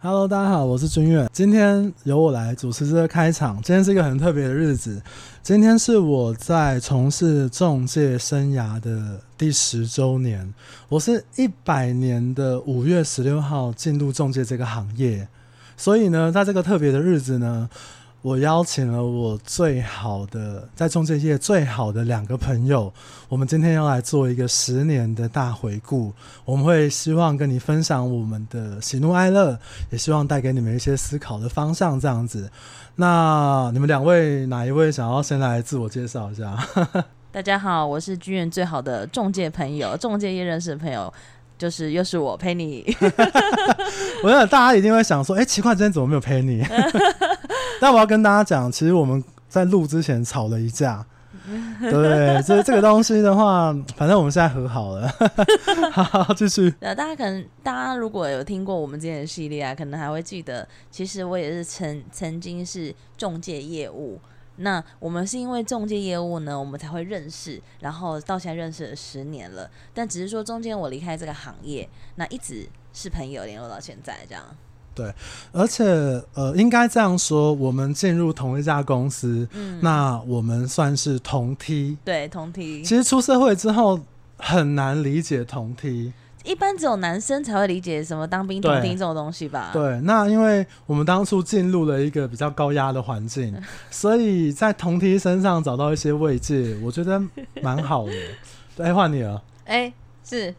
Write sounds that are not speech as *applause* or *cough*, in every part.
Hello，大家好，我是君越。今天由我来主持这个开场。今天是一个很特别的日子，今天是我在从事中介生涯的第十周年。我是一百年的五月十六号进入中介这个行业，所以呢，在这个特别的日子呢。我邀请了我最好的在中介业最好的两个朋友，我们今天要来做一个十年的大回顾。我们会希望跟你分享我们的喜怒哀乐，也希望带给你们一些思考的方向。这样子，那你们两位哪一位想要先来自我介绍一下？*laughs* 大家好，我是居院最好的中介朋友，中介业认识的朋友。就是又是我 Penny，*laughs* *laughs* 我想大家一定会想说，哎、欸，奇怪，今天怎么没有 Penny？*laughs* 但我要跟大家讲，其实我们在录之前吵了一架，对 *laughs* 不对？这这个东西的话，反正我们现在和好了。*laughs* 好，继续。那大家可能，大家如果有听过我们之前的系列啊，可能还会记得，其实我也是曾曾经是中介业务。那我们是因为中介业务呢，我们才会认识，然后到现在认识了十年了。但只是说中间我离开这个行业，那一直是朋友联络到现在这样。对，而且呃，应该这样说，我们进入同一家公司，嗯，那我们算是同梯。对，同梯。其实出社会之后很难理解同梯。一般只有男生才会理解什么当兵同梯这种东西吧？对，那因为我们当初进入了一个比较高压的环境，*laughs* 所以在同梯身上找到一些慰藉，我觉得蛮好的。*laughs* 哎，换你了。哎、欸，是，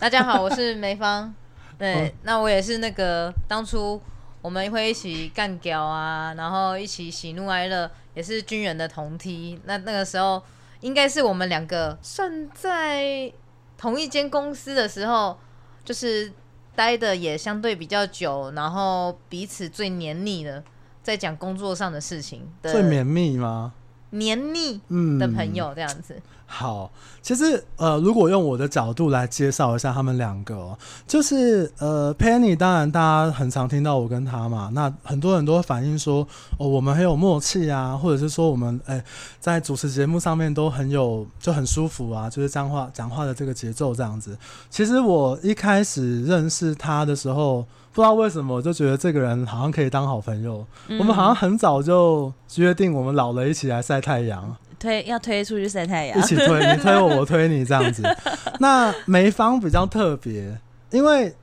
大家好，我是梅芳。对，那我也是那个当初我们会一起干屌啊，然后一起喜怒哀乐，也是军人的同梯。那那个时候应该是我们两个算在。同一间公司的时候，就是待的也相对比较久，然后彼此最黏腻的，在讲工作上的事情的。最黏密吗？黏腻的朋友这样子。嗯好，其实呃，如果用我的角度来介绍一下他们两个喔，就是呃，Penny，当然大家很常听到我跟他嘛，那很多人都会反映说，哦，我们很有默契啊，或者是说我们哎，在主持节目上面都很有就很舒服啊，就是讲话讲话的这个节奏这样子。其实我一开始认识他的时候，不知道为什么我就觉得这个人好像可以当好朋友，嗯，我们好像很早就约定我们老了一起来晒太阳。推要推出去晒太阳，一起推，你推我，我推你这样子。*laughs* 那梅芳比较特别，因为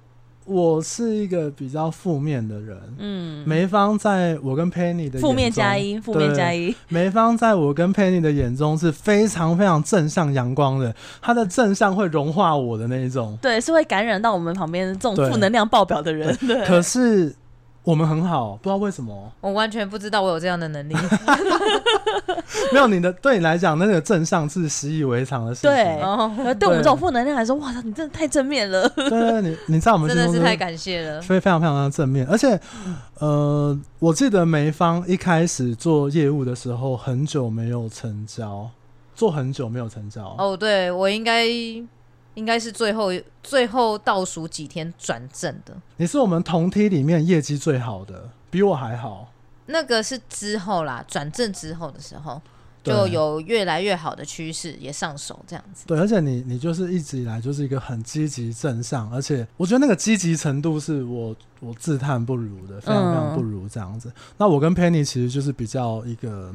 我是一个比较负面的人。嗯，梅芳在我跟 Penny 的负面加一，负面加一。梅芳在我跟 Penny 的眼中是非常非常正向阳光的，她的正向会融化我的那一种。对，是会感染到我们旁边这种负能量爆表的人。对，对可是。我们很好，不知道为什么。我完全不知道我有这样的能力。*laughs* 没有你的，对你来讲，那个正向是习以为常的事情。对，我们这种负能量来说，哇，你真的太正面了。对，对，你你在我们真的是太感谢了，非非常非常的正面。而且，呃，我记得梅芳一开始做业务的时候，很久没有成交，做很久没有成交。哦，对，我应该。应该是最后最后倒数几天转正的。你是我们同梯里面业绩最好的，比我还好。那个是之后啦，转正之后的时候就有越来越好的趋势，也上手这样子。对，而且你你就是一直以来就是一个很积极正向，而且我觉得那个积极程度是我我自叹不如的，非常非常不如这样子。嗯、那我跟 Penny 其实就是比较一个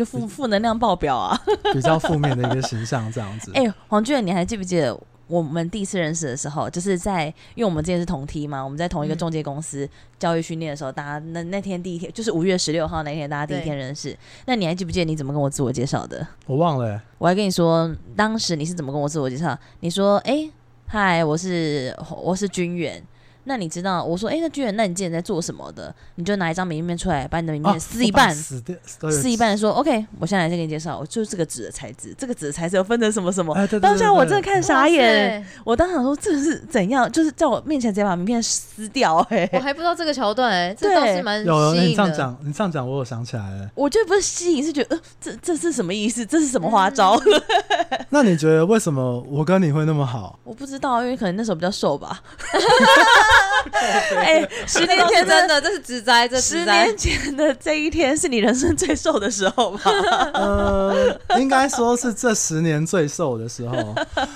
就负负能量爆表啊，*laughs* 比较负面的一个形象这样子。哎、欸，黄俊，你还记不记得？我们第一次认识的时候，就是在因为我们之前是同梯嘛，我们在同一个中介公司教育训练的时候，大家那那天第一天就是五月十六号那天，大家第一天认识。那你还记不记得你怎么跟我自我介绍的？我忘了、欸。我还跟你说，当时你是怎么跟我自我介绍？你说：“哎、欸，嗨，我是我是军远。”那你知道我说，哎、欸，那居然，那你之前在做什么的？你就拿一张名片出来，把你的名片撕一半，撕、啊、一半说，OK，我现在来再给你介绍，我就是这个纸的材质，这个纸的材质有分成什么什么。哎、当下我真的看傻眼，我当时想说这是怎样，就是在我面前直接把名片撕掉、欸，哎，我还不知道这个桥段，哎，这倒是蛮有你这样讲，你这样讲，我有想起来了。我觉得不是吸引，是觉得，呃，这这是什么意思？这是什么花招？嗯、*laughs* 那你觉得为什么我跟你会那么好？我不知道，因为可能那时候比较瘦吧。*laughs* *laughs* 哎、欸，十年前真的，这是直灾。这十年前的这一天是你人生最瘦的时候吧？呃，应该说是这十年最瘦的时候。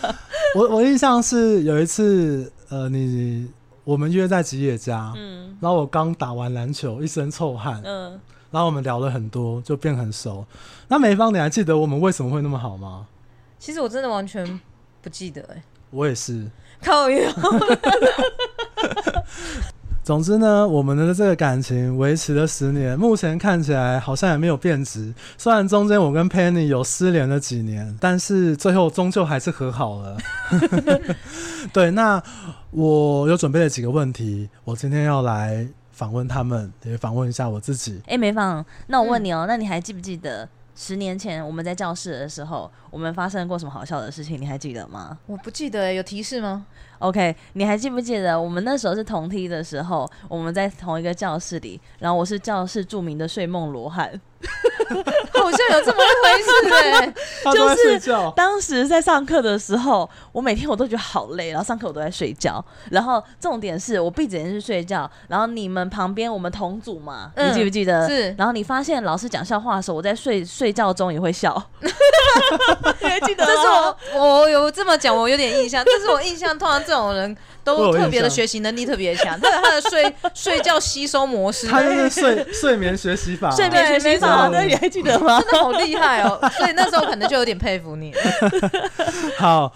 *laughs* 我我印象是有一次，呃，你我们约在吉野家，嗯然后我刚打完篮球，一身臭汗，嗯，然后我们聊了很多，就变很熟。那梅芳，你还记得我们为什么会那么好吗？其实我真的完全不记得哎、我也是。靠腰，总之呢，我们的这个感情维持了十年，目前看起来好像也没有变质。虽然中间我跟 Penny 有失联了几年，但是最后终究还是和好了。*laughs* 对，那我有准备了几个问题，我今天要来访问他们，也访问一下我自己。哎、梅芳，那我问你哦、嗯，那你还记不记得十年前我们在教室的时候，我们发生过什么好笑的事情？你还记得吗？我不记得、欸，有提示吗？OK，你还记不记得我们那时候是同梯的时候，我们在同一个教室里，然后我是教室著名的睡梦罗汉，*laughs* 好像有这么一回事哎、欸，就是当时在上课的时候，我每天我都觉得好累，然后上课我都在睡觉，然后重点是我闭着眼睛睡觉，然后你们旁边我们同组嘛、嗯，你记不记得？是，然后你发现老师讲笑话的时候，我在睡 *laughs* 睡觉中也会笑，*laughs* 你还记得？这是我 *laughs* 我有这么讲，我有点印象，但是我印象通常这种人都特别的学习能力特别强，但是他的睡 *laughs* 睡觉吸收模式，他就是睡睡眠学习法，睡眠学习法，那你还记得吗？真的好厉害哦！所以那时候可能就有点佩服你了。*laughs* 好。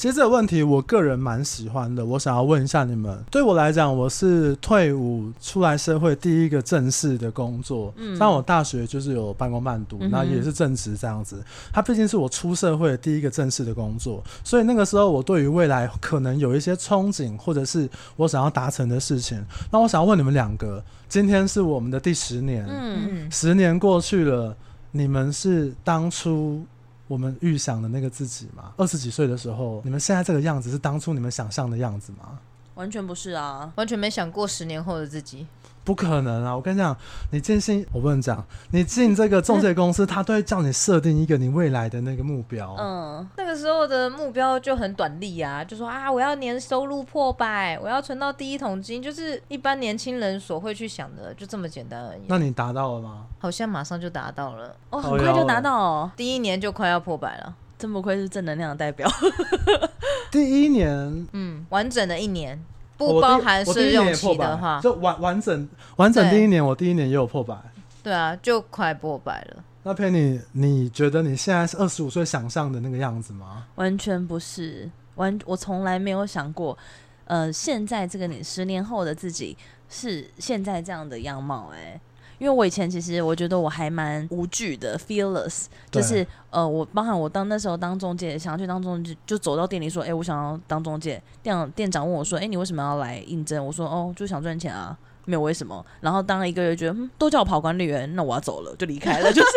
其实这个问题，我个人蛮喜欢的。我想要问一下你们，对我来讲，我是退伍出来社会第一个正式的工作。嗯，像我大学就是有半工半读，那、嗯、也是正职这样子。它毕竟是我出社会的第一个正式的工作，所以那个时候我对于未来可能有一些憧憬，或者是我想要达成的事情。那我想要问你们两个，今天是我们的第十年，嗯，十年过去了，你们是当初。我们预想的那个自己嘛，二十几岁的时候，你们现在这个样子是当初你们想象的样子吗？完全不是啊，完全没想过十年后的自己。不可能啊！我跟你讲，你进新，我不能讲，你进这个中介公司，他都会叫你设定一个你未来的那个目标。嗯，那个时候的目标就很短利啊，就说啊，我要年收入破百，我要存到第一桶金，就是一般年轻人所会去想的，就这么简单而已。那你达到了吗？好像马上就达到了，哦，很快就达到哦，第一年就快要破百了，真不愧是正能量的代表。*laughs* *laughs* 第一年，嗯，完整的一年。不包含试用期的话，就完完整完整第一年，我第一年也有破百。对啊，就快破百了。那 Penny，你觉得你现在是二十五岁想象的那个样子吗？完全不是，完我从来没有想过，呃，现在这个你十年后的自己是现在这样的样貌，欸，哎。因为我以前其实我觉得我还蛮无惧的，fearless，就是呃，我包含我当那时候当中介，想要去当中介，就走到店里说，哎、欸，我想要当中介。店店长问我说，哎、欸，你为什么要来应征？我说，哦，就想赚钱啊。没有为什么，然后当了一个月，觉得嗯，都叫我跑管理员，那我要走了，就离开了，*laughs* 就是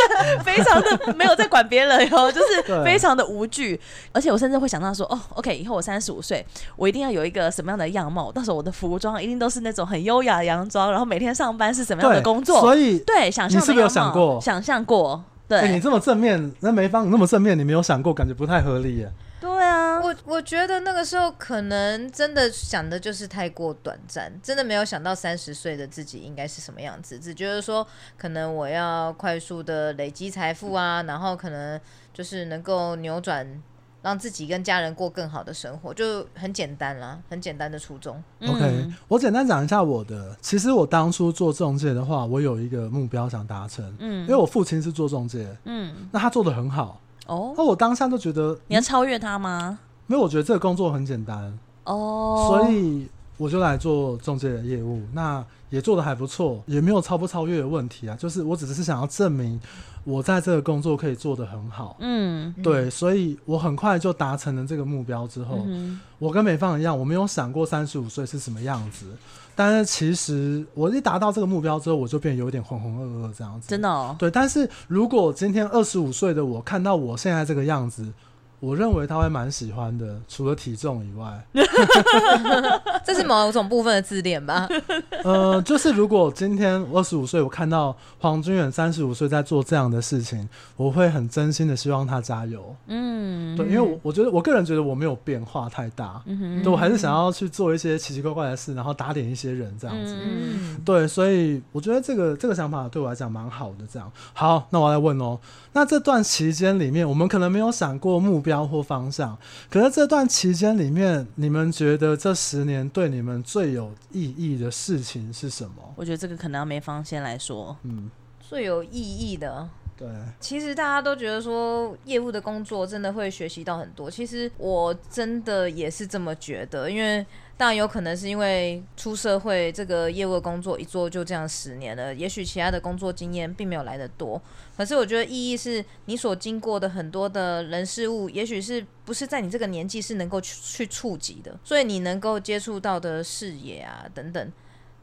非常的没有在管别人哟，*laughs* 就是非常的无惧，而且我甚至会想到说，哦，OK，以后我三十五岁，我一定要有一个什么样的样貌，到时候我的服装一定都是那种很优雅的洋装，然后每天上班是什么样的工作，所以对，想象你是不是有想过？想象过，对、欸，你这么正面，那梅芳你那么正面，你没有想过，感觉不太合理耶。对啊，我我觉得那个时候可能真的想的就是太过短暂，真的没有想到三十岁的自己应该是什么样子，只觉得说可能我要快速的累积财富啊，然后可能就是能够扭转，让自己跟家人过更好的生活，就很简单啦，很简单的初衷。OK，嗯，我简单讲一下我的，其实我当初做中介的话，我有一个目标想达成，嗯，因为我父亲是做中介，嗯，那他做的很好。哦，那我当下都觉得你要超越他吗？没有，我觉得这个工作很简单哦，所以我就来做中介的业务，那也做得还不错，也没有超不超越的问题啊。就是我只是想要证明我在这个工作可以做得很好，嗯，对，所以我很快就达成了这个目标之后，嗯、我跟美芳一样，我没有想过三十五岁是什么样子。但是其实我一达到这个目标之后，我就变有点浑浑噩噩这样子。真的哦。对，但是如果今天二十五岁的我看到我现在这个样子。我认为他会蛮喜欢的，除了体重以外，*laughs* 这是某种部分的自恋吧？*laughs* 呃，就是如果今天二十五岁，我看到黄君远三十五岁在做这样的事情，我会很真心的希望他加油。嗯，对，因为我我觉得我个人觉得我没有变化太大，嗯，对，我还是想要去做一些奇奇怪怪的事，然后打点一些人这样子。嗯，对，所以我觉得这个这个想法对我来讲蛮好的。这样，好，那我来问哦，那这段期间里面，我们可能没有想过目标。标或方向。可是这段期间里面，你们觉得这十年对你们最有意义的事情是什么？我觉得这个可能要梅芳先来说。嗯，最有意义的。对，其实大家都觉得说业务的工作真的会学习到很多。其实我真的也是这么觉得，因为那有可能是因为出社会这个业务工作一做就这样十年了，也许其他的工作经验并没有来得多。可是我觉得意义是你所经过的很多的人事物，也许是不是在你这个年纪是能够去去触及的，所以你能够接触到的视野啊等等。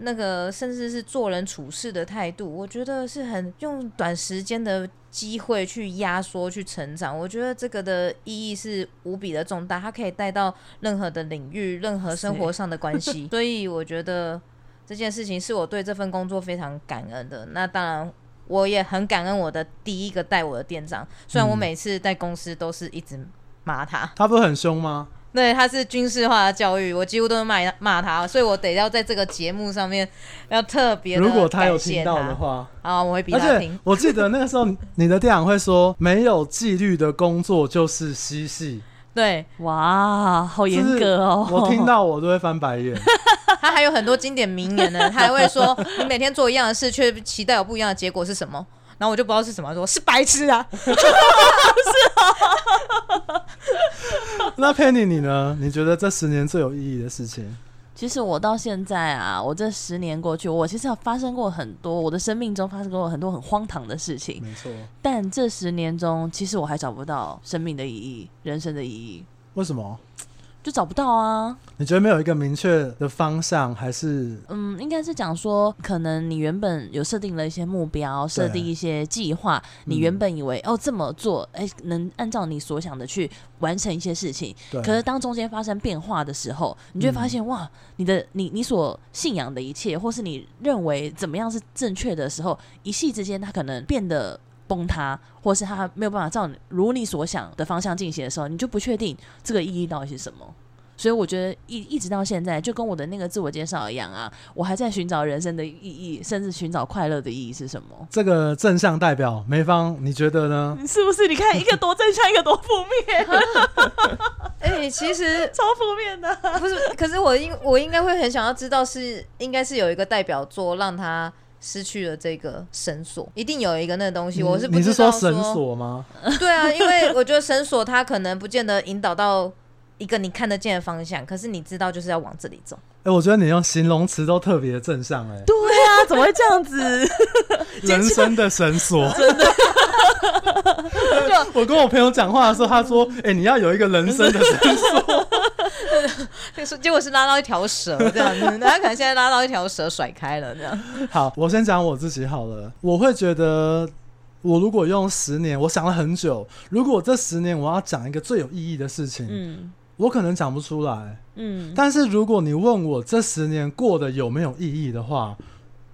那个甚至是做人处事的态度，我觉得是很用短时间的机会去压缩、去成长。我觉得这个的意义是无比的重大，它可以带到任何的领域、任何生活上的关系。*laughs* 所以我觉得这件事情是我对这份工作非常感恩的。那当然，我也很感恩我的第一个带我的店长，虽然我每次在公司都是一直骂他。他不是很凶吗？对，他是军事化的教育，我几乎都是骂骂他，所以我得要在这个节目上面要特别。如果他有听到的话，啊，我会比他听。我记得那个时候，你的店长会说：“没有纪律的工作就是嬉戏。”对，哇，好严格哦！我听到我都会翻白眼。*laughs* 他还有很多经典名言呢，他还会说：“你每天做一样的事，却期待有不一样的结果是什么？”然后我就不知道是什么，说是白痴啊！*laughs* 是啊。那 Penny 你呢？你觉得这十年最有意义的事情？其实我到现在啊，我这十年过去，我其实有发生过很多，我的生命中发生过很多很荒唐的事情。没错。但这十年中，其实我还找不到生命的意义，人生的意义。为什么？就找不到啊？你觉得没有一个明确的方向，还是？嗯，应该是讲说，可能你原本有设定了一些目标，设定一些计划，你原本以为、嗯、哦这么做，哎、欸，能按照你所想的去完成一些事情。对。可是当中间发生变化的时候，你就会发现、嗯、哇，你的你你所信仰的一切，或是你认为怎么样是正确的时候，一夕之间它可能变得崩塌，或是它没有办法照如你所想的方向进行的时候，你就不确定这个意义到底是什么。所以我觉得一一直到现在，就跟我的那个自我介绍一样啊，我还在寻找人生的意义，甚至寻找快乐的意义是什么。这个正向代表梅芳，你觉得呢？是不是？你看一个多正向，一个多负面。*laughs* 哎、欸，其实 *laughs* 超负面的。不是，可是我应我应该会很想要知道是，是应该是有一个代表作让他失去了这个绳索，一定有一个那个东西。我是不知道，你是说绳索吗？*laughs* 对啊，因为我觉得绳索它可能不见得引导到。一个你看得见的方向，可是你知道就是要往这里走。哎、欸，我觉得你用形容词都特别正向、欸，哎。对啊，怎么会这样子？*laughs* 人生的绳索，真的。*laughs* 我跟我朋友讲话的时候，他说：“哎、欸，你要有一个人生的绳索。*laughs* ”结果是拉到一条蛇这样子，他可能现在拉到一条蛇甩开了这样。好，我先讲我自己好了。我会觉得，我如果用十年，我想了很久，如果这十年我要讲一个最有意义的事情，嗯。我可能讲不出来，嗯，但是如果你问我这十年过得有没有意义的话，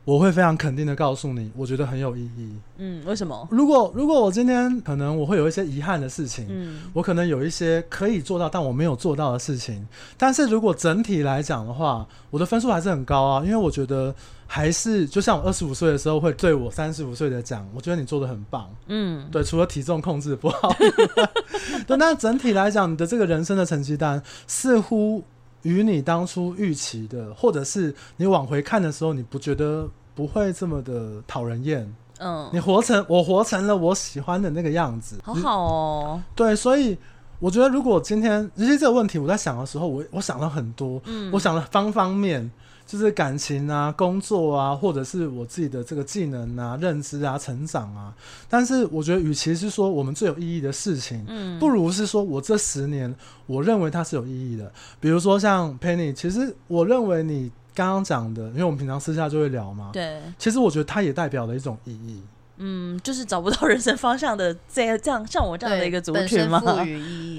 我会非常肯定的告诉你，我觉得很有意义。嗯，为什么？如果如果我今天可能我会有一些遗憾的事情，嗯，我可能有一些可以做到但我没有做到的事情，但是如果整体来讲的话，我的分数还是很高啊，因为我觉得。还是就像我二十五岁的时候会对我三十五岁的讲，我觉得你做的很棒，嗯，对，除了体重控制不好，*laughs* 对，那整体来讲，你的这个人生的成绩单似乎与你当初预期的，或者是你往回看的时候，你不觉得不会这么的讨人厌，嗯，你活成我活成了我喜欢的那个样子，好好哦，对，所以我觉得如果今天其实这个问题我在想的时候，我我想了很多，嗯，我想了方方面。就是感情啊、工作啊，或者是我自己的这个技能啊、认知啊、成长啊。但是我觉得，与其是说我们最有意义的事情，嗯，不如是说我这十年，我认为它是有意义的。比如说像 Penny，其实我认为你刚刚讲的，因为我们平常私下就会聊嘛，对，其实我觉得它也代表了一种意义。嗯，就是找不到人生方向的这这样像我这样的一个族群吗？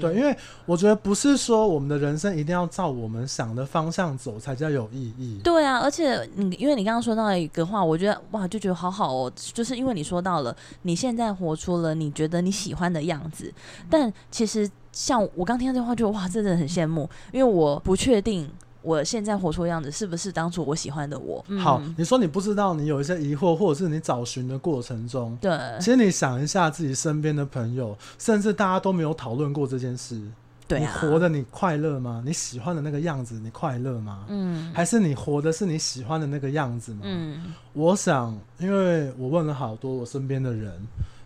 对，因为我觉得不是说我们的人生一定要照我们想的方向走才叫有意义。对啊，而且你因为你刚刚说到一个话，我觉得哇，就觉得好好哦，就是因为你说到了你现在活出了你觉得你喜欢的样子，但其实像我刚听到这话就，就哇，真的很羡慕，因为我不确定。我现在活出的样子是不是当初我喜欢的我？嗯、好，你说你不知道，你有一些疑惑，或者是你找寻的过程中，对，其实你想一下自己身边的朋友，甚至大家都没有讨论过这件事。对啊，你活的你快乐吗？你喜欢的那个样子，你快乐吗？嗯，还是你活的是你喜欢的那个样子吗？嗯，我想，因为我问了好多我身边的人。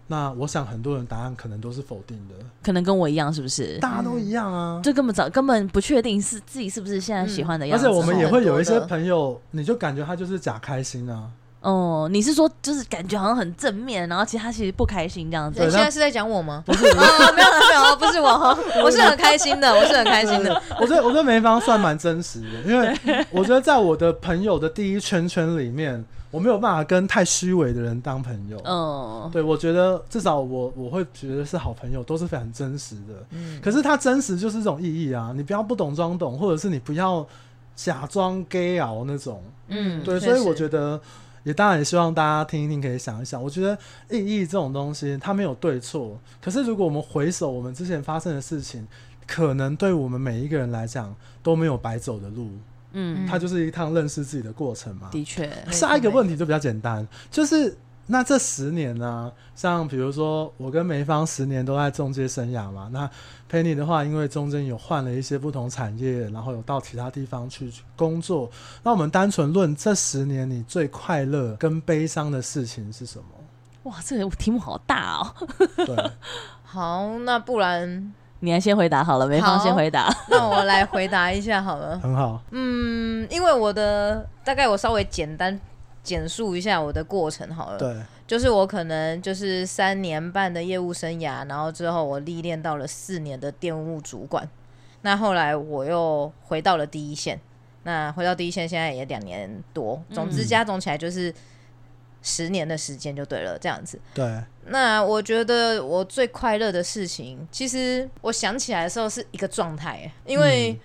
那我想很多人答案可能都是否定的，可能跟我一样，是不是？大家都一样啊，就根本找根本不确定是自己是不是现在喜欢的样子。而且我们也会有一些朋友，你就感觉他就是假开心啊。哦，你是说就是感觉好像很正面，然后其实他其实不开心这样子。你现在是在讲我吗？不是，没有没有，不是我，*laughs* 我是很开心的，我是很开心的。我觉得我觉得梅芳算蛮真实的，因为我觉得在我的朋友的第一圈圈里面。我没有办法跟太虚伪的人当朋友。嗯，对，我觉得至少我我会觉得是好朋友，都是非常真实的。嗯，可是他真实就是这种意义啊，你不要不懂装懂，或者是你不要假装 gay 熬那种。嗯，对，所以我觉得也当然也希望大家听一听，可以想一想。我觉得意义这种东西它没有对错，可是如果我们回首我们之前发生的事情，可能对我们每一个人来讲都没有白走的路。嗯，它就是一趟认识自己的过程嘛。的确，下一个问题就比较简单，就是那这十年呢、啊，像比如说我跟梅芳十年都在中介生涯嘛，那 Penny 的话，因为中间有换了一些不同产业，然后有到其他地方去工作。那我们单纯论这十年，你最快乐跟悲伤的事情是什么？哇，这个题目好大哦。对，*laughs* 好，那不然。你来先回答好了，梅芳先回答。那我来回答一下好了。*laughs* 很好。嗯，因为我的大概我稍微简单简述一下我的过程好了。对。就是我可能就是三年半的业务生涯，然后之后我历练到了四年的店务主管。那后来我又回到了第一线。那回到第一线现在也两年多，总之加总起来就是十年的时间就对了，这样子。对。那我觉得我最快乐的事情，其实我想起来的时候是一个状态，因为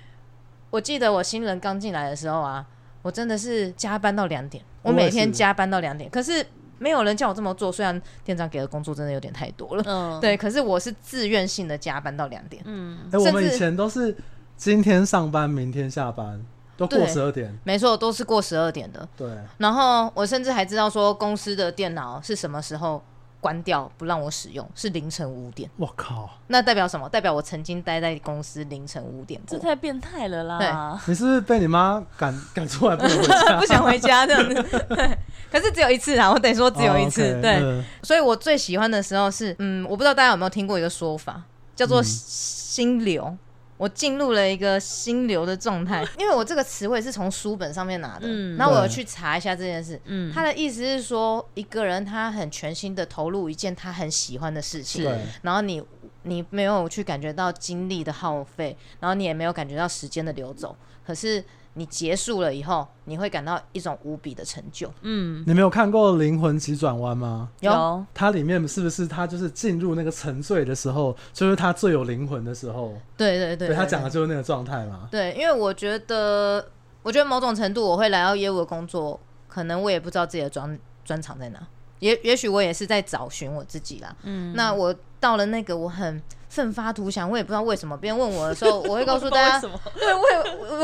我记得我新人刚进来的时候啊，我真的是加班到两点，我每天加班到两点，可是没有人叫我这么做，虽然店长给的工作真的有点太多了，嗯，对，可是我是自愿性的加班到两点，嗯，哎，我们以前都是今天上班，明天下班。都过十二点，没错，都是过十二点的。对，然后我甚至还知道说公司的电脑是什么时候关掉不让我使用，是凌晨五点。我靠，那代表什么？代表我曾经待在公司凌晨五点，这太变态了啦！对，你是不是被你妈赶 *laughs* 赶出来不回家？*laughs* 不想回家这样子。对，*laughs* 可是只有一次啊，我得说只有一次。Oh, okay, 对，嗯，所以我最喜欢的时候是，嗯，我不知道大家有没有听过一个说法，叫做心流。我进入了一个心流的状态，*laughs* 因为我这个词汇是从书本上面拿的，嗯，那我有去查一下这件事，嗯，他的意思是说，一个人他很全心的投入一件他很喜欢的事情，然后你你没有去感觉到精力的耗费，然后你也没有感觉到时间的流走，可是。你结束了以后，你会感到一种无比的成就。嗯，你没有看过《灵魂急转弯》吗？有。它里面是不是他就是进入那个沉醉的时候，就是他最有灵魂的时候？对对对，对，他讲的就是那个状态嘛。对，因为我觉得，我觉得某种程度，我会来到业务的工作，可能我也不知道自己的专专长在哪，也也许我也是在找寻我自己啦。嗯，那我到了那个我很。奋发图强，我也不知道为什么。别人问我的时候，我会告诉大家，*laughs* 对，我会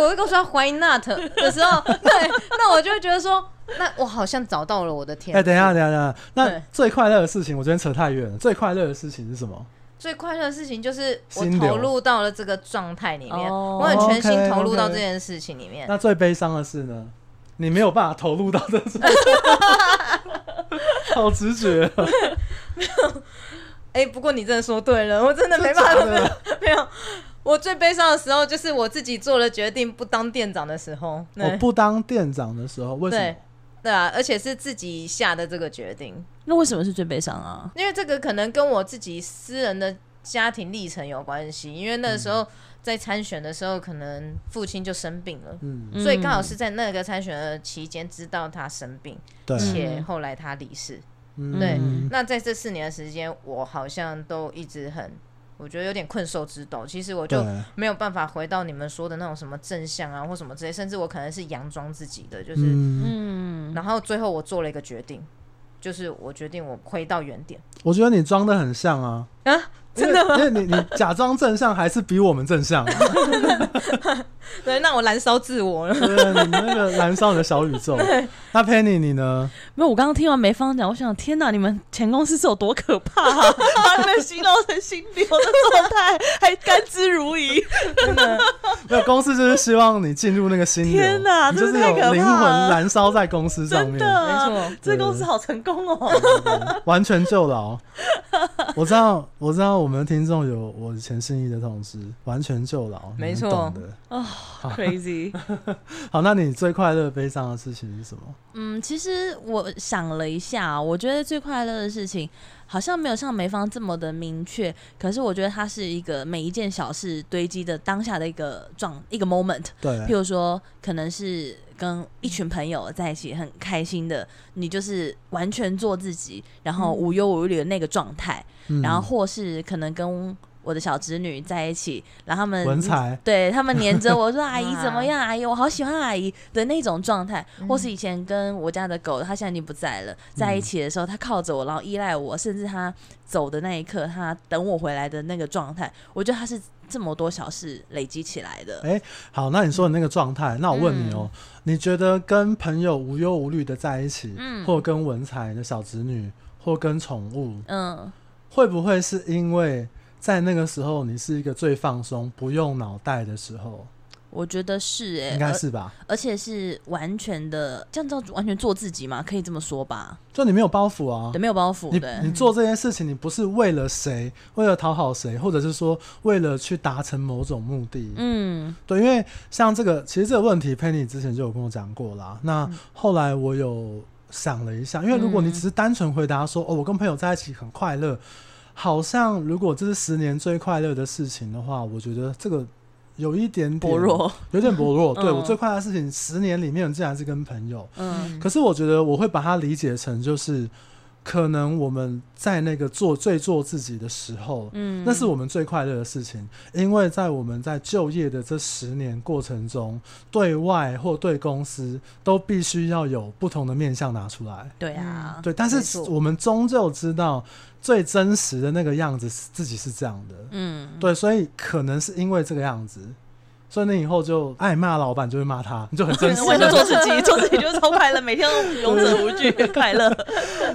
我会告诉他 Why not 的时候，对，那我就会觉得说，那我好像找到了我的天。哎、欸，等一下，等一下，等一下，那最快乐的事情，我觉得扯太远了。最快乐的事情是什么？最快乐的事情就是我投入到了这个状态里面，我很全心投入到这件事情里面。那最悲伤的事呢？你没有办法投入到这，*laughs* 好直觉啊！*laughs* 没有。哎、欸，不过你真的说对了，*laughs* 我真的没办法，没有，没有。我最悲伤的时候就是我自己做了决定不当店长的时候。我、哦、不当店长的时候，为什么？对，对啊，而且是自己下的这个决定。那为什么是最悲伤啊？因为这个可能跟我自己私人的家庭历程有关系。因为那个时候在参选的时候，可能父亲就生病了，嗯，所以刚好是在那个参选的期间知道他生病，对，且后来他离世。嗯、对，那在这四年的时间，我好像都一直很，我觉得有点困兽之斗。其实我就没有办法回到你们说的那种什么正向啊，或什么之类，甚至我可能是佯装自己的，就是嗯，然后最后我做了一个决定，就是我决定我回到原点。我觉得你装的很像啊，啊，真的吗？因为你你假装正向还是比我们正向，*laughs* 对，那我燃烧自我了。对，你那个燃烧你的小宇宙。*laughs* 那 Penny 你呢？没有，我刚刚听完梅芳讲，我想天哪，你们前公司是有多可怕啊？*laughs* 把你们形容成心流的状态，还甘之如饴，真的。没有，公司就是希望你进入那个心流。天哪，你就是有灵魂燃烧在公司上面。真的，没错，这公司好成功哦，完全就牢。我知道，我知道，我们的听众有我前信义的同事，完全就老，没错懂的哦，crazy。*laughs* 好，那你最快乐、悲伤的事情是什么？嗯，其实我想了一下，我觉得最快乐的事情好像没有像梅芳这么的明确，可是我觉得它是一个每一件小事堆积的当下的一个状一个 moment。对，譬如说，可能是跟一群朋友在一起很开心的，你就是完全做自己，然后无忧无虑的那个状态，嗯、然后或是可能跟。我的小侄女在一起，然后他们文采对他们黏着我说：“阿姨怎么样？*laughs* 阿姨我好喜欢阿姨的那种状态。嗯”或是以前跟我家的狗，它现在已经不在了，在一起的时候，它靠着我，然后依赖我，甚至它走的那一刻，它等我回来的那个状态，我觉得它是这么多小事累积起来的。哎，好，那你说的那个状态，那我问你哦，嗯、你觉得跟朋友无忧无虑的在一起，嗯，或跟文采的小侄女，或跟宠物，嗯，会不会是因为？在那个时候，你是一个最放松、不用脑袋的时候。我觉得是哎、欸，应该是吧。而且是完全的，这样叫完全做自己嘛？可以这么说吧？就你没有包袱啊，对，没有包袱。你你做这件事情，你不是为了谁，为了讨好谁，或者是说为了去达成某种目的。嗯，对，因为像这个，其实这个问题，Penny 之前就有跟我讲过啦。那后来我有想了一下，因为如果你只是单纯回答说，哦，我跟朋友在一起很快乐。好像如果这是十年最快乐的事情的话，我觉得这个有一点点薄弱，有点薄弱。*laughs* 对，我最快乐的事情，十年里面竟然是跟朋友。嗯，可是我觉得我会把它理解成就是。可能我们在那个做最做自己的时候，嗯，那是我们最快乐的事情，因为在我们在就业的这十年过程中，对外或对公司都必须要有不同的面向拿出来。对啊，对，但是我们终究知道最真实的那个样子是自己是这样的，嗯，对，所以可能是因为这个样子。所以你以后就爱骂老板就会骂他，你 *laughs* 就很 *laughs* 真实。做自己，*laughs* 做自己就超快乐，每天都勇者无惧，快乐。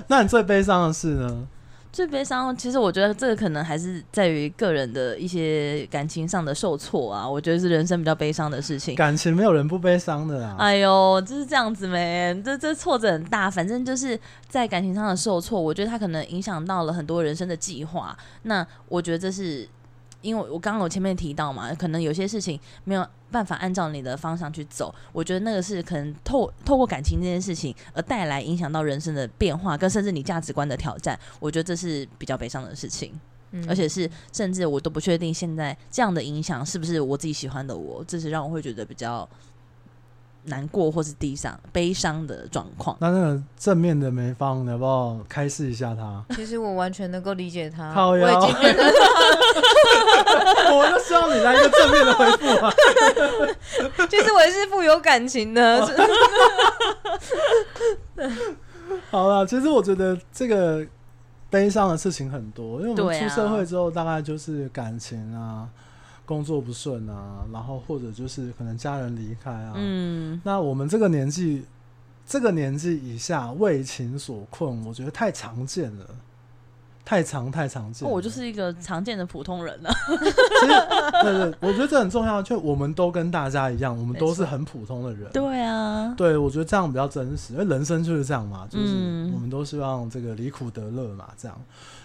那你最悲伤的事呢？最悲伤，其实我觉得这个可能还是在于个人的一些感情上的受挫啊。我觉得是人生比较悲伤的事情。感情没有人不悲伤的啦。哎呦，就是这样子没？这这挫折很大。反正就是在感情上的受挫，我觉得它可能影响到了很多人生的计划。那我觉得这是。因为我刚刚我前面提到嘛，可能有些事情没有办法按照你的方向去走，我觉得那个是可能透透过感情这件事情而带来影响到人生的变化，跟甚至你价值观的挑战，我觉得这是比较悲伤的事情，嗯，而且是甚至我都不确定现在这样的影响是不是我自己喜欢的我，这是让我会觉得比较。难过或是低伤、悲伤的状况。那那个正面的梅芳，你要不要开示一下他？*laughs* 其实我完全能够理解他。靠腰我已经变得 *laughs* 我就希望你来一个正面的回复啊！其 *laughs* 实我也是富有感情的。好了，其实我觉得这个悲伤的事情很多，因为我们出社会之后，大概就是感情啊。工作不顺啊，然后或者就是可能家人离开啊，嗯，那我们这个年纪，这个年纪以下为情所困，我觉得太常见了，太常太常见。我就是一个常见的普通人了。*laughs* 其实，对对，我觉得这很重要，就我们都跟大家一样，我们都是很普通的人。对啊，对，我觉得这样比较真实，因为人生就是这样嘛，就是我们都希望这个离苦得乐嘛，这样。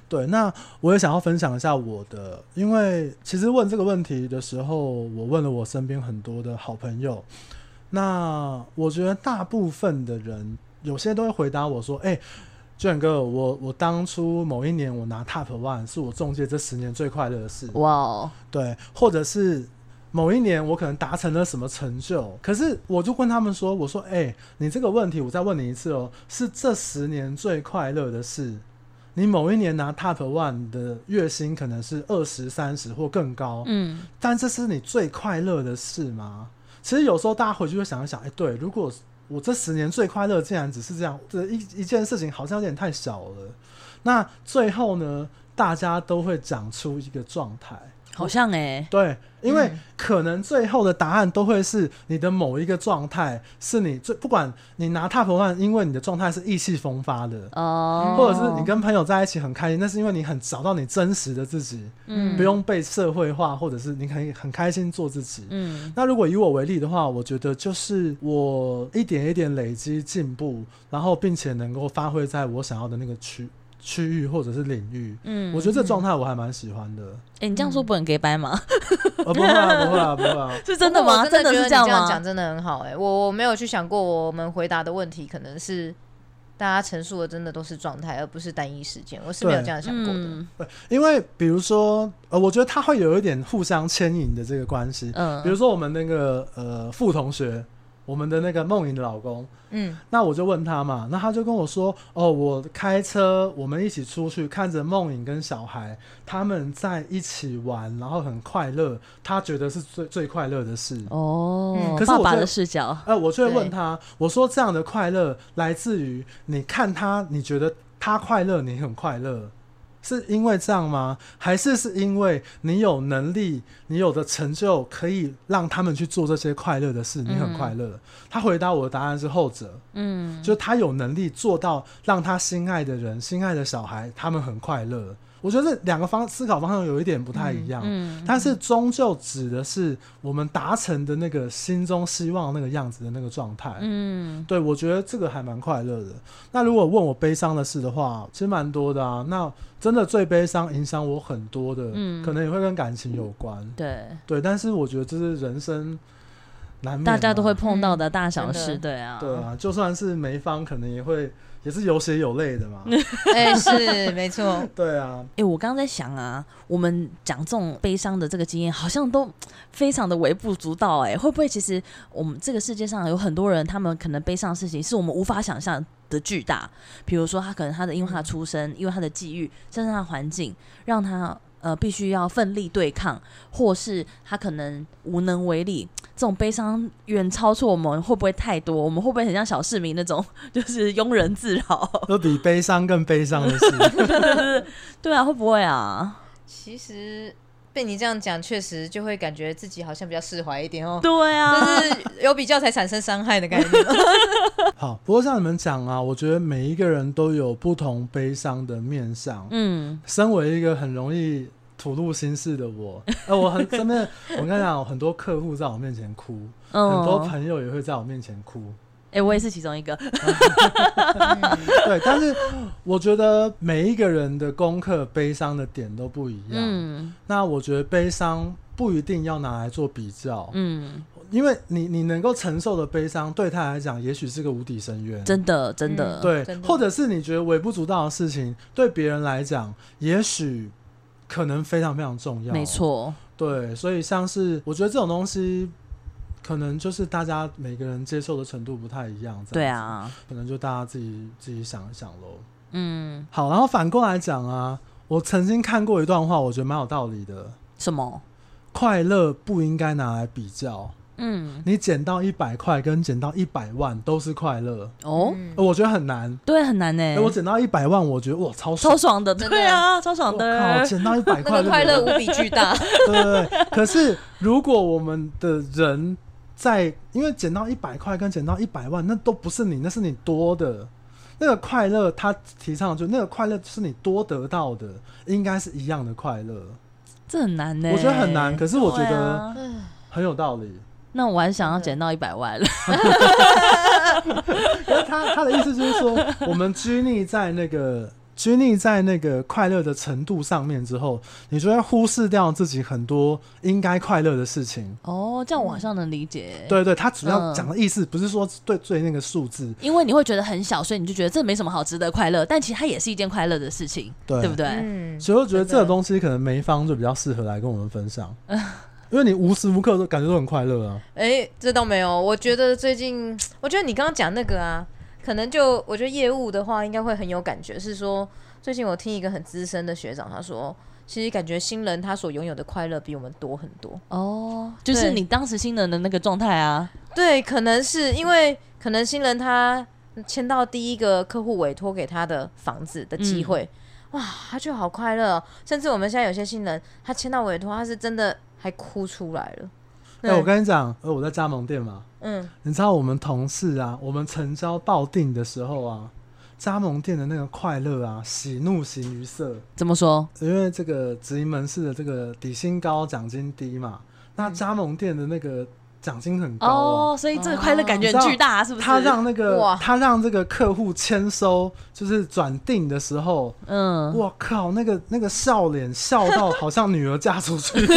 对，那我也想要分享一下我的，因为其实问这个问题的时候，我问了我身边很多的好朋友，那我觉得大部分的人有些都会回答我说：“哎、欸，卷哥，我我当初某一年我拿 Top One 是我中介这十年最快乐的事。”哇哦，对，或者是某一年我可能达成了什么成就，可是我就问他们说：“我说，哎、欸，你这个问题我再问你一次哦，是这十年最快乐的事？”你某一年拿 Top One 的月薪可能是二十三十或更高，嗯，但这是你最快乐的事吗？其实有时候大家回去会想一想，哎，对，如果我这十年最快乐竟然只是这样，这一一件事情好像有点太小了。那最后呢，大家都会讲出一个状态。好。像哎、欸，对，因为嗯。可能最后的答案都会是你的某一个状态，是你最不管你拿 top one，因为你的状态是意气风发的，哦，或者是你跟朋友在一起很开心，那是因为你很找到你真实的自己，嗯。不用被社会化，或者是你可以很开心做自己。嗯。那如果以我为例的话，我觉得就是我一点一点累积进步，然后并且能够发挥在我想要的那个区区域或者是领域。嗯我觉得这状态我还蛮喜欢的。哎、你这样说不能给掰吗？呃，不会啊，不会啊，不会啊。*laughs* 是真的吗？真的觉得你这是这样吗？讲真的很好哎、我我没有去想过，我们回答的问题可能是大家陈述的真的都是状态，而不是单一事件。我是没有这样想过的。嗯因为比如说，呃，我觉得他会有一点互相牵引的这个关系。嗯，比如说我们那个呃副同学，我们的那个梦莹的老公，嗯。那我就问他嘛，那他就跟我说，哦，我开车，我们一起出去，看着梦莹跟小孩他们在一起玩，然后很快乐，他觉得是最最快乐的事。哦，嗯可是我的视角，呃，我就会问他，我说这样的快乐来自于你看他，你觉得他快乐，你很快乐，是因为这样吗？还是是因为你有能力，你有的成就可以让他们去做这些快乐的事，你很快乐？他回答我的答案是后者，嗯，就他有能力做到让他心爱的人、心爱的小孩他们很快乐。我觉得这两个方思考方向有一点不太一样。嗯，但是终究指的是我们达成的那个心中希望那个样子的那个状态。嗯对，我觉得这个还蛮快乐的。那如果问我悲伤的事的话，其实蛮多的啊。那真的最悲伤、影响我很多的，嗯可能也会跟感情有关。对，对，但是我觉得这是人生难免嘛，大家都会碰到的大小事，对啊，对啊，就算是梅芳，可能也会也是有血有泪的嘛。哎、是 *laughs* 没错。对啊，哎、我刚刚在想啊，我们讲这种悲伤的这个经验，好像都非常的微不足道。哎，会不会其实我们这个世界上有很多人，他们可能悲伤的事情是我们无法想象的巨大？比如说，他可能他的因为他的出生，因为他的际遇，甚至他的环境，让他呃必须要奋力对抗，或是他可能无能为力。这种悲伤远超出我们，会不会太多？我们会不会很像小市民那种，*laughs* 就是庸人自扰？*laughs* 都比悲伤更悲伤的事。*laughs* 对啊，会不会啊？其实被你这样讲，确实就会感觉自己好像比较释怀一点哦。对啊，就是有比较才产生伤害的概念。*laughs* 好，不过像你们讲啊，我觉得每一个人都有不同悲伤的面相。嗯。身为一个很容易吐露心事的我，呃，我很真的，我跟你讲，很多客户在我面前哭，嗯很多朋友也会在我面前哭。哎、我也是其中一个。*laughs* 对，但是我觉得每一个人的功课悲伤的点都不一样。嗯那我觉得悲伤不一定要拿来做比较，嗯，因为你你能够承受的悲伤，对他来讲，也许是个无底深渊。真的真的。嗯对，的或者是你觉得微不足道的事情，对别人来讲，也许可能非常非常重要。没错。对，所以像是我觉得这种东西，可能就是大家每个人接受的程度不太一样。对，啊。可能就大家自己自己想一想喽。嗯，好，然后反过来讲啊，我曾经看过一段话，我觉得蛮有道理的。什么？快乐不应该拿来比较，嗯，你捡到一百块跟捡到一百万都是快乐，哦，我觉得很难。对，很难呢、哎，我捡到一百万，我觉得哇超爽超，爽的，对啊，超爽的靠，的。捡到一百那块，个快乐无比巨大。*laughs* 对对对。可是如果我们的人在，因为捡到一百块跟捡到一百万，那都不是你，那是你多的。那个快乐，他提倡的就那个快乐是你多得到的，应该是一样的快乐，这很难呢、我觉得很难可是我觉得很有道理。那我还想要捡到一百万 *laughs* 他他的意思就是说，我们拘泥在那个拘泥在那个快乐的程度上面之后，你就会忽视掉自己很多应该快乐的事情。哦，这样我好像能理解。，对对，他主要嗯讲的意思不是说对对那个数字，因为你会觉得很小，所以你就觉得这没什么好值得快乐，但其实它也是一件快乐的事情，对对不对？嗯，所以我觉得这个东西可能梅芳就比较适合来跟我们分享，因为你无时无刻都感觉都很快乐啊。哎、这倒没有。我觉得最近，我觉得你刚刚讲那个啊，可能就我觉得业务的话，应该会很有感觉。是说，最近我听一个很资深的学长他说，其实感觉新人他所拥有的快乐比我们多很多。哦，就是你当时新人的那个状态啊。对，可能是因为可能新人他签到第一个客户委托给他的房子的机会，哇，他就好快乐哦。甚至我们现在有些新人，他签到委托，他是真的还哭出来了。哎、欸，我跟你讲，呃，我在加盟店嘛，嗯，你知道我们同事啊，我们成交报定的时候啊，加盟店的那个快乐啊，喜怒形于色。怎么说？因为这个直营门市的这个底薪高，奖金低嘛，那加盟店的那个。奖金很高哦，所以这个快乐感觉很巨大，是不是？他让那个他让这个客户签收，就是转定的时候，嗯，我靠，那个那个笑脸笑到好像女儿嫁出去，*laughs*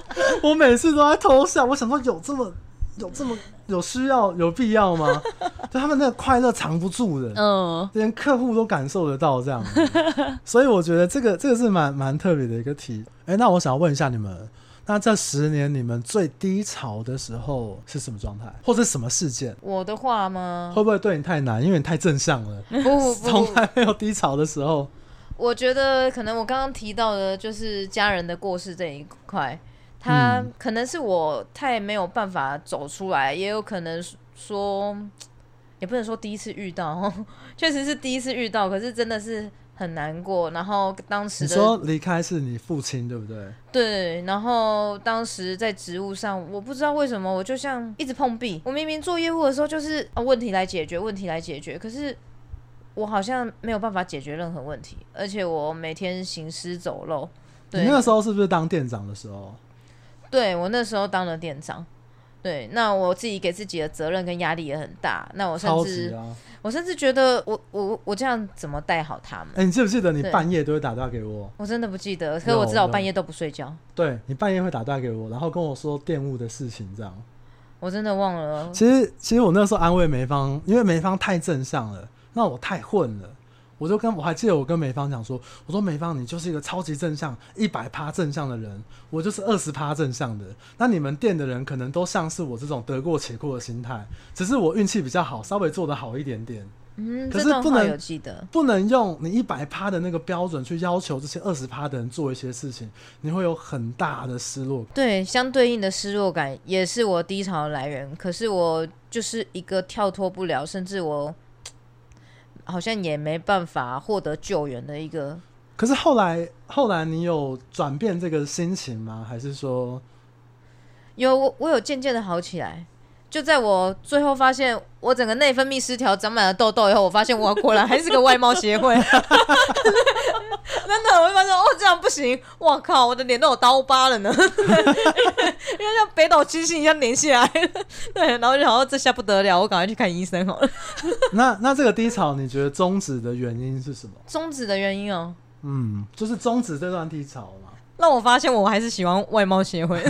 *laughs* 我每次都在偷笑。我想说，有这么有这么有需要有必要吗？*laughs* 就他们那个快乐藏不住的，嗯，连客户都感受得到这样。*laughs* 所以我觉得这个这个是蛮蛮特别的一个题。哎、欸，那我想要问一下你们。那这十年你们最低潮的时候是什么状态，或者什么事件？我的话吗？会不会对你太难？因为你太正向了。不不不，从来没有低潮的时候。我觉得可能我刚刚提到的就是家人的过世这一块，他可能是我太没有办法走出来，也有可能说，*tsk* 也不能说第一次遇到，*laughs* 确实是第一次遇到，可是真的是。很难过，然后当时的你说离开是你父亲对不对？对，然后当时在职务上，我不知道为什么，我就像一直碰壁。我明明做业务的时候就是啊，问题来解决，问题来解决，可是我好像没有办法解决任何问题，而且我每天行尸走肉。对，你那个时候是不是当店长的时候？对，我那时候当了店长。对，那我自己给自己的责任跟压力也很大。那我甚至，啊、我甚至觉得我，我我我这样怎么带好他们？哎、欸，你记不记得你半夜都会打电话给我？我真的不记得，可是我知道我半夜都不睡觉。对，你半夜会打电话给我，然后跟我说店务的事情，这样。我真的忘了。其实，其实我那时候安慰梅芳，因为梅芳太正向了，那我太混了。我就跟我还记得我跟美芳讲说，我说美芳，你就是一个超级正向一百趴正向的人，我就是二十趴正向的。那你们店的人可能都像是我这种得过且过的心态，只是我运气比较好，稍微做得好一点点。嗯，可是不能有记得，不能用你一百趴的那个标准去要求这些二十趴的人做一些事情，你会有很大的失落感。对，相对应的失落感也是我低潮的来源。可是我就是一个跳脱不了，甚至我。好像也没办法获得救援的一个。可是后来，后来你有转变这个心情吗？还是说有？我我有渐渐的好起来。就在我最后发现我整个内分泌失调、长满了痘痘以后，我发现我果然还是个外貌协会。真的，我会发现哦，这样不行！我靠，我的脸都有刀疤了呢，*laughs* 因为像北斗七星一样连起来。对，然后就好像这下不得了，我赶快去看医生好了。那那这个低潮，你觉得终止的原因是什么？*laughs* 终止的原因哦，嗯，就是终止这段低潮嘛。让我发现我还是喜欢外貌协会。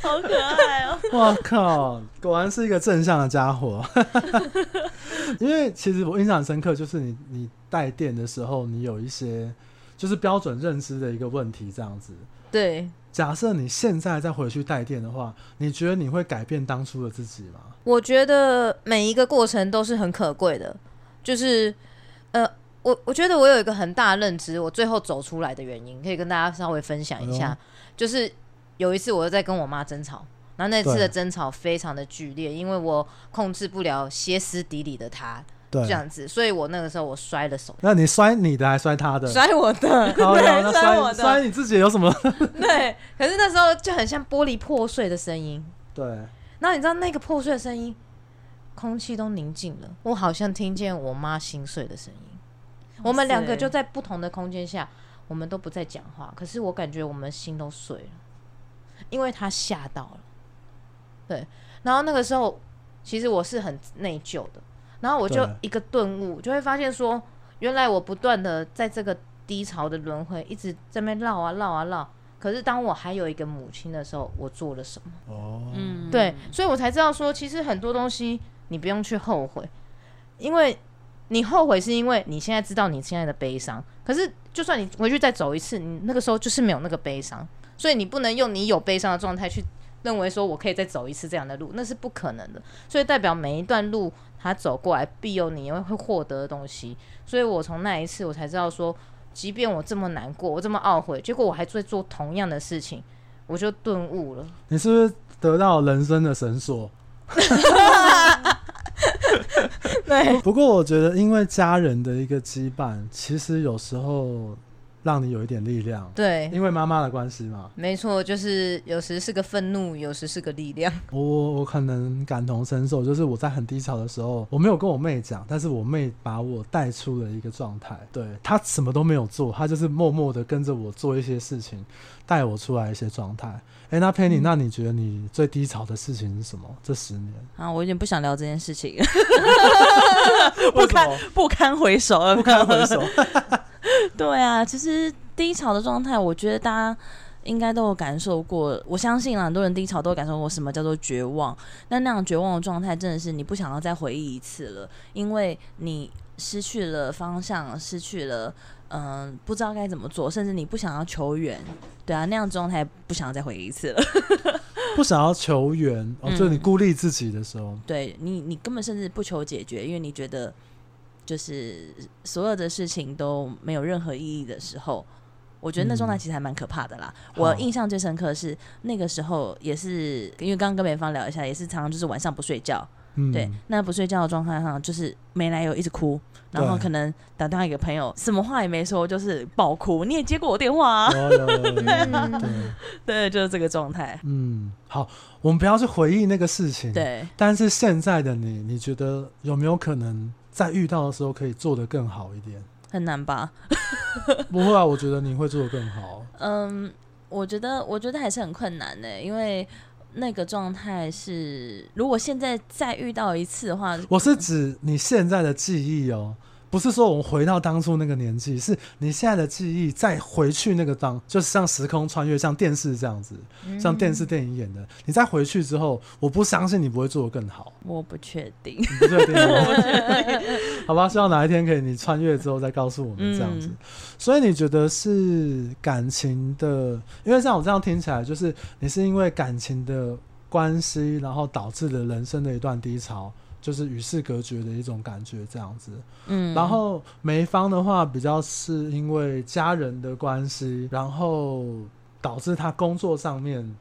好可爱哦！我靠，果然是一个正向的家伙。*laughs* *laughs* 因为其实我印象很深刻，就是你你带电的时候，你有一些就是标准认知的一个问题，这样子。对。假设你现在再回去带电的话，你觉得你会改变当初的自己吗？我觉得每一个过程都是很可贵的。就是呃，我我觉得我有一个很大的认知，我最后走出来的原因，可以跟大家稍微分享一下，哎、就是。有一次，我又在跟我妈争吵，然后那次的争吵非常的剧烈，因为我控制不了歇斯底里的他，对，这样子，所以我那个时候我摔了手。那你摔你的还摔他的？摔我的，*laughs* 对，摔我的，摔你自己有什么？*laughs* 对，可是那时候就很像玻璃破碎的声音。对，然后你知道那个破碎的声音，空气都宁静了，我好像听见我妈心碎的声音。我们两个就在不同的空间下，我们都不再讲话，可是我感觉我们心都碎了。因为他吓到了，对，然后那个时候其实我是很内疚的，然后我就一个顿悟，就会发现说，原来我不断的在这个低潮的轮回，一直在那边绕啊绕啊绕。可是当我还有一个母亲的时候，我做了什么？哦，嗯，对，所以我才知道说，其实很多东西你不用去后悔，因为你后悔是因为你现在知道你现在的悲伤，可是就算你回去再走一次，你那个时候就是没有那个悲伤。所以你不能用你有悲伤的状态去认为说我可以再走一次这样的路，那是不可能的。所以代表每一段路他走过来，必有你会会获得的东西。所以我从那一次我才知道说，即便我这么难过，我这么懊悔，结果我还在做同样的事情，我就顿悟了。你是不是得到人生的绳索？*laughs* 对，不过我觉得，因为家人的一个羁绊，其实有时候。让你有一点力量，对，因为妈妈的关系嘛，没错，就是有时是个愤怒，有时是个力量。*laughs* 我我可能感同身受，就是我在很低潮的时候，我没有跟我妹讲，但是我妹把我带出了一个状态，对，她什么都没有做，她就是默默的跟着我做一些事情，带我出来一些状态。哎、欸，那 Penny，、嗯、那你觉得你最低潮的事情是什么？这十年。啊，我有点不想聊这件事情，*laughs* *laughs* 不堪不堪回首，不堪回首。*laughs* 对啊，其实低潮的状态，我觉得大家应该都有感受过。我相信很多人低潮都有感受过什么叫做绝望。那那样绝望的状态，真的是你不想要再回忆一次了，因为你失去了方向，失去了嗯、呃，不知道该怎么做，甚至你不想要求援。对啊，那样状态不想要再回忆一次了。*laughs* 不想要求援，哦，就是你孤立自己的时候，嗯、对你，你根本甚至不求解决，因为你觉得。就是所有的事情都没有任何意义的时候，我觉得那状态其实还蛮可怕的啦。嗯、我印象最深刻的是那个时候，也是因为刚刚跟美方聊一下，也是常常就是晚上不睡觉。嗯、对，那不睡觉的状态上，就是没来由一直哭，然后可能打电话给朋友，什么话也没说，就是爆哭。你也接过我电话啊？对，就是这个状态。嗯，好，我们不要去回忆那个事情。对，但是现在的你，你觉得有没有可能？在遇到的时候可以做得更好一点，很难吧？*laughs* 不会啊，我觉得你会做得更好。嗯，我觉得我觉得还是很困难的，因为那个状态是，如果现在再遇到一次的话，我是指你现在的记忆哦。不是说我们回到当初那个年纪，是你现在的记忆再回去那个当，就是像时空穿越，像电视这样子，嗯、像电视电影演的。你再回去之后，我不相信你不会做得更好。我不确定，你不确定，*laughs* 我不确定。*laughs* 好吧，希望哪一天可以你穿越之后再告诉我们这样子。嗯、所以你觉得是感情的？因为像我这样听起来，就是你是因为感情的关系，然后导致了人生的一段低潮。就是与世隔绝的一种感觉，这样子。嗯，然后梅芳的话，比较是因为家人的关系，然后导致他工作上面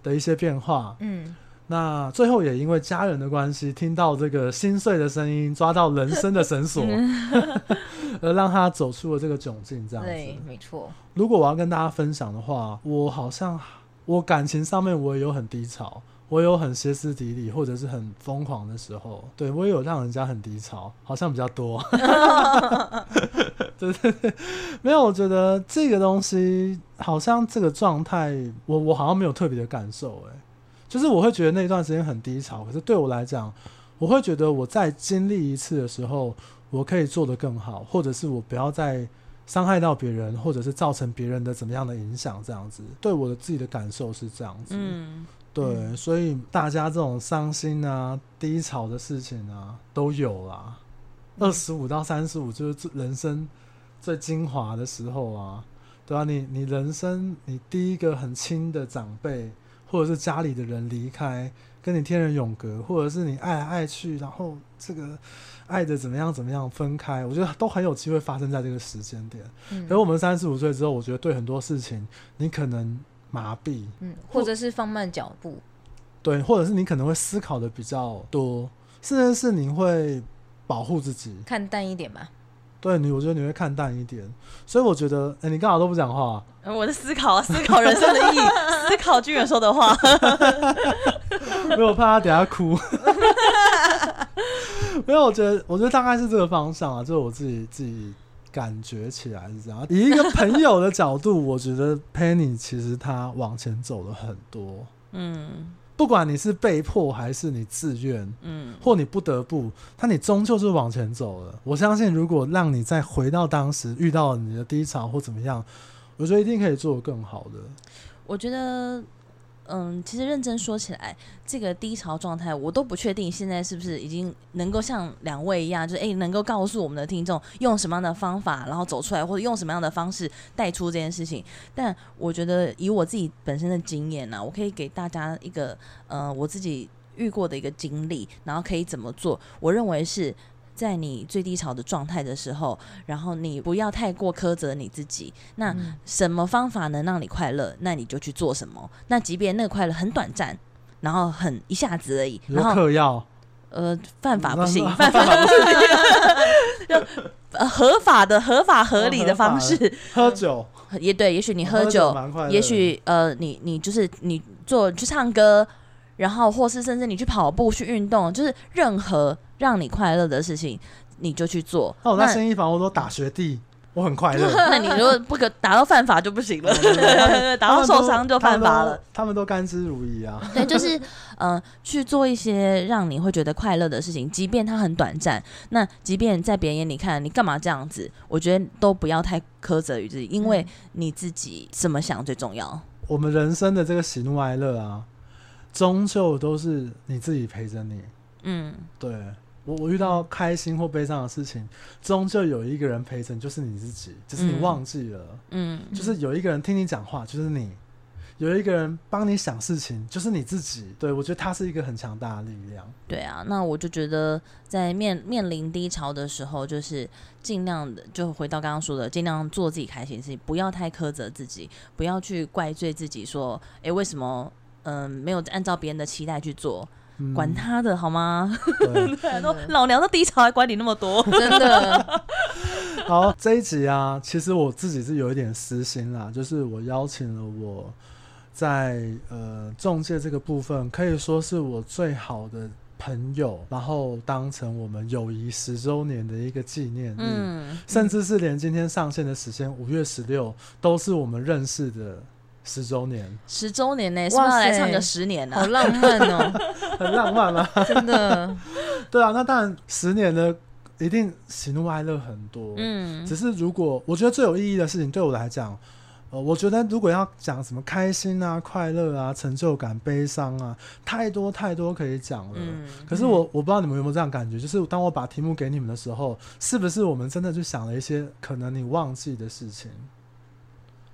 的一些变化。嗯，那最后也因为家人的关系，听到这个心碎的声音，抓到人生的绳索，*laughs* *laughs* 而让他走出了这个窘境。这样子，对，没错。如果我要跟大家分享的话，我好像我感情上面我也有很低潮。我有很歇斯底里或者是很疯狂的时候，对，我也有让人家很低潮，好像比较多。*laughs* 对对对，没有，我觉得这个东西好像这个状态，我我好像没有特别的感受，哎，就是我会觉得那段时间很低潮，可是对我来讲，我会觉得我在经历一次的时候，我可以做得更好，或者是我不要再伤害到别人，或者是造成别人的怎么样的影响，这样子，对我的自己的感受是这样子。嗯。对，嗯、所以大家这种伤心啊、低潮的事情啊都有啦。二十五到三十五就是人生最精华的时候啊，对吧、啊？你你人生你第一个很亲的长辈，或者是家里的人离开，跟你天人永隔，或者是你爱来爱去，然后这个爱的怎么样怎么样分开，我觉得都很有机会发生在这个时间点。嗯，可是我们三十五岁之后，我觉得对很多事情，你可能。麻痹，嗯，或者是放慢脚步，对，或者是你可能会思考的比较多，甚至是你会保护自己，看淡一点吧。对你，我觉得你会看淡一点，所以我觉得，哎、欸，你干嘛都不讲话、我在思考，思考人生的意义，*laughs* 思考军远说的话，*laughs* 没有怕他等下哭，*laughs* 没有，我觉得，我觉得大概是这个方向啊，就是我自己自己。感觉起来是这样，以一个朋友的角度，我觉得 Penny 其实他往前走了很多。嗯，不管你是被迫还是你自愿，嗯，或你不得不，但你终究是往前走了。我相信，如果让你再回到当时遇到你的低潮或怎么样，我觉得一定可以做得更好的。我觉得。嗯，其实认真说起来，这个低潮状态我都不确定现在是不是已经能够像两位一样，就是诶，能够告诉我们的听众用什么样的方法，然后走出来，或者用什么样的方式带出这件事情。但我觉得以我自己本身的经验呢，我可以给大家一个呃我自己遇过的一个经历，然后可以怎么做，我认为是。在你最低潮的状态的时候，然后你不要太过苛责你自己。那什么方法能让你快乐，那你就去做什么。那即便那个快乐很短暂，然后很一下子而已。然后嗑药，呃，犯法不行，*laughs* 犯法不行，就呃合法的、合法合理的方式，喝酒也对。也许你喝喝酒，也许呃，你你就是你做去唱歌，然后或是甚至你去跑步、去运动，就是任何让你快乐的事情，你就去做。那我在生意房，我都打学弟，*laughs* 我很快乐。那你如果不可打到犯法就不行了，*laughs* *laughs* 打到受伤就犯法了。他们都甘之如饴啊。对，就是呃，去做一些让你会觉得快乐的事情，即便它很短暂。那即便在别人眼里看你干嘛这样子，我觉得都不要太苛责于自己，因为你自己怎么想最重要。我们人生的这个喜怒哀乐啊，终究都是你自己陪着你。嗯，对。我我遇到开心或悲伤的事情，终究有一个人陪着，就是你自己，就是你忘记了。嗯，就是有一个人听你讲话，就是你；有一个人帮你想事情，就是你自己。对，我觉得他是一个很强大的力量。对啊，那我就觉得在面面临低潮的时候，就是尽量的，就回到刚刚说的，尽量做自己开心的事情，不要太苛责自己，不要去怪罪自己，说，哎，为什么嗯、呃、没有按照别人的期待去做。管他的好吗？都 *laughs* 老娘都低潮，还管你那么多？真的。*laughs* 好，这一集啊，其实我自己是有一点私心啦，就是我邀请了我在呃中介这个部分，可以说是我最好的朋友，然后当成我们友谊十周年的一个纪念日，嗯，甚至是连今天上线的时间五月十六，都是我们认识的。十周年，十周年呢、欸？是不是要来唱个十年呢、啊？好浪漫哦，*laughs* 很浪漫啊！真的。*laughs* 对啊，那当然，十年呢一定喜怒哀乐很多。嗯，只是如果我觉得最有意义的事情，对我来讲，呃，我觉得如果要讲什么开心啊、快乐啊、成就感、悲伤啊，太多太多可以讲了。嗯，可是我我不知道你们有没有这样感觉，就是当我把题目给你们的时候，是不是我们真的就想了一些可能你忘记的事情，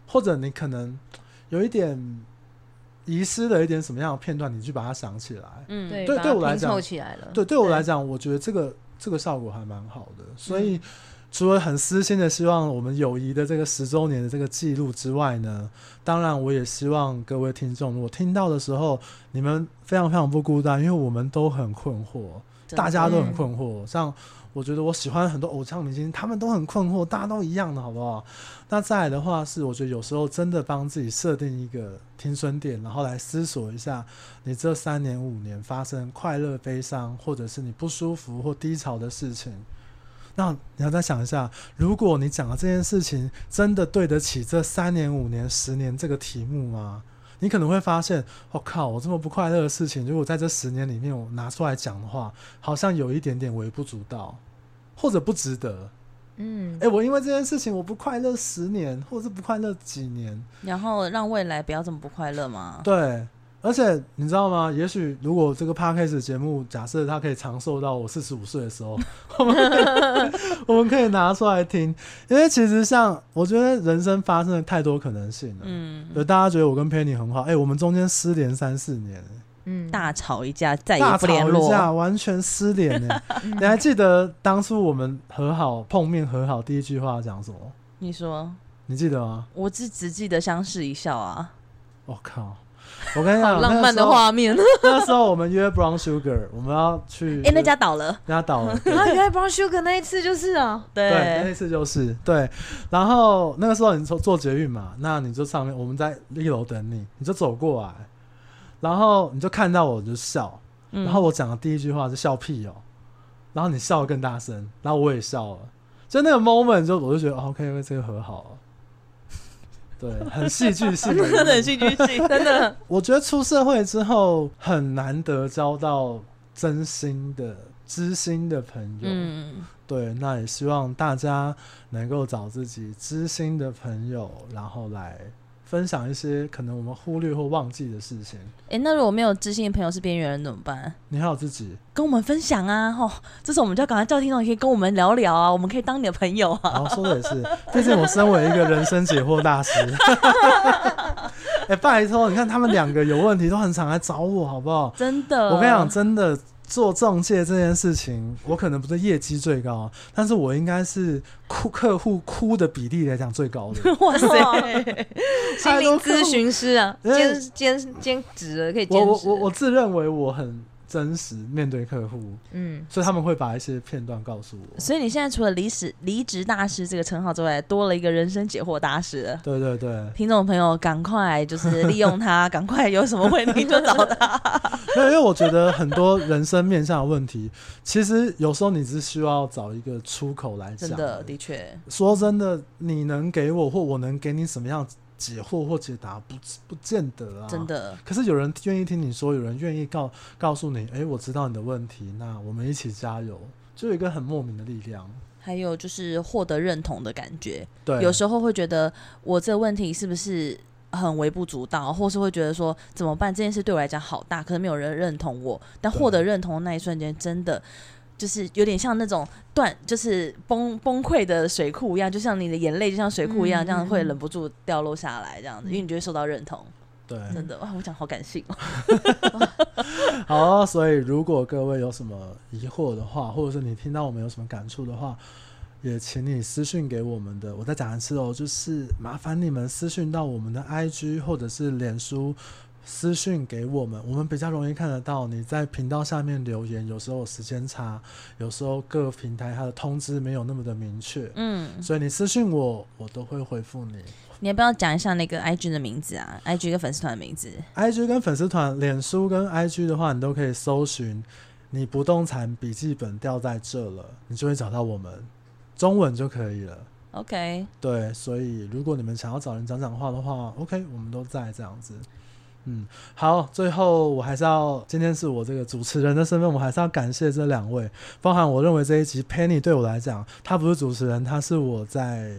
或者你可能。有一点遗失了一点什么样的片段，你去把它想起来。嗯，对，对我来讲，对，对我来讲，我觉得这个这个效果还蛮好的。所以，除了很私心的希望我们友谊的这个十周年的这个记录之外呢，当然我也希望各位听众，如果听到的时候，你们非常非常不孤单，因为我们都很困惑，大家都很困惑，像。我觉得我喜欢很多偶像明星，他们都很困惑，大家都一样的，好不好？那再来的话是，我觉得有时候真的帮自己设定一个停损点，然后来思索一下，你这三年五年发生快乐、悲伤，或者是你不舒服或低潮的事情，那你要再想一下，如果你讲的这件事情真的对得起这三年、五年、十年这个题目吗？你可能会发现，我、哦、靠，我这么不快乐的事情，如果在这十年里面我拿出来讲的话，好像有一点点微不足道。或者不值得，嗯，哎、欸，我因为这件事情我不快乐十年，或者是不快乐几年，然后让未来不要这么不快乐嘛？对，而且你知道吗？也许如果这个 Podcast 节目假设它可以长寿到我四十五岁的时候，*laughs* 我们 *laughs* 我们可以拿出来听，因为其实像我觉得人生发生了太多可能性了，嗯，就大家觉得我跟 Penny 很好，哎、欸，我们中间失联三四年。嗯，大吵一架，再也不联络，大吵一架，完全失联呢。*laughs* 你还记得当初我们和好碰面和好第一句话讲什么？你说，你记得吗？我只只记得相视一笑啊！我、哦、靠！*laughs* 我跟你讲，浪漫的画面。*laughs* 那时候我们约 Brown Sugar，我们要去。哎、欸，那家倒了，那家倒了。*laughs* 啊，原来 Brown Sugar 那一次就是啊，对，对，那一次就是对。然后那个时候你坐坐捷运嘛，那你就上面，我们在一楼等你，你就走过来。然后你就看到我就笑，嗯、然后我讲的第一句话是笑屁哦，然后你笑得更大声，然后我也笑了，就那个 moment 就我就觉得 OK，因为这个和好了，对，很戏剧性，*laughs* 真的很戏剧性，*laughs* 真的。我觉得出社会之后很难得交到真心的知心的朋友，嗯，对，那也希望大家能够找自己知心的朋友，然后来。分享一些可能我们忽略或忘记的事情。哎、欸，那如果没有知心的朋友是边缘人怎么办？你还有自己跟我们分享啊！吼，这时候我们就要赶快叫听众，可以跟我们聊聊啊！我们可以当你的朋友啊！然后说的也是，毕竟我身为一个人生解惑大师。哎、欸，拜托，你看他们两个有问题都很常来找我，好不好？真的，我跟你讲，真的。做中介这件事情，我可能不是业绩最高，但是我应该是哭客户哭的比例来讲最高的。*laughs* 哇塞，*laughs* 心灵咨询师啊，*laughs* 兼兼兼职了可以兼职。我我我我自认为我很真实面对客户，嗯，所以他们会把一些片段告诉我。所以你现在除了离职离职大师这个称号之外，多了一个人生解惑大师了。对对对，听众朋友，赶快就是利用他，赶快有什么问题就找他。*laughs* 对，因为我觉得很多人生面向的问题，其实有时候你只需要找一个出口来讲。真的，的确，说真的，你能给我或我能给你什么样解惑或解答，不不见得啊。真的。可是有人愿意听你说，有人愿意告告诉你，哎、欸，我知道你的问题，那我们一起加油，就有一个很莫名的力量。还有就是获得认同的感觉。对，有时候会觉得我这个问题是不是很微不足道，或是会觉得说怎么办？这件事对我来讲好大，可是没有人认同我。但获得认同的那一瞬间，真的就是有点像那种断，就是崩崩溃的水库一样，就像你的眼泪就像水库一样，嗯、这样会忍不住掉落下来，这样子，嗯、因为你就会受到认同。对，真的哇，我讲好感性哦。*laughs* 好，所以如果各位有什么疑惑的话，或者是你听到我们有什么感触的话。也请你私讯给我们的，我再讲一次哦，就是麻烦你们私讯到我们的 IG 或者是脸书私讯给我们，我们比较容易看得到你在频道下面留言。有时候时间差，有时候各平台它的通知没有那么的明确，嗯，所以你私讯我，我都会回复你。你要不要讲一下那个 IG 的名字啊？IG 跟粉丝团的名字？IG 跟粉丝团，脸书跟 IG 的话，你都可以搜寻“你不动产笔记本掉在这了”，你就会找到我们。中文就可以了。OK，对，所以如果你们想要找人讲讲话的话，OK，我们都在这样子。嗯，好，最后我还是要，今天是我这个主持人的身份，我还是要感谢这两位，包含我认为这一集 Penny 对我来讲，他不是主持人，他是我在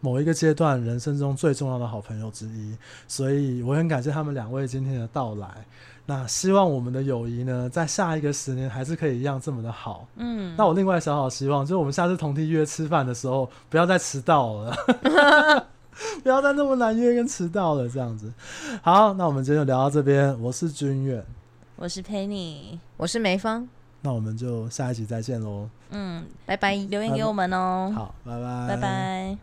某一个阶段人生中最重要的好朋友之一，所以我很感谢他们两位今天的到来。那希望我们的友谊呢，在下一个十年还是可以一样这么的好。嗯，那我另外小小希望，就是我们下次同梯约吃饭的时候，不要再迟到了，*laughs* *laughs* 不要再那么难约跟迟到了这样子。好，那我们今天就聊到这边。我是君远，我是 Penny，我是梅芳。那我们就下一集再见喽。嗯，拜拜，留言给我们哦。好，拜拜，拜拜。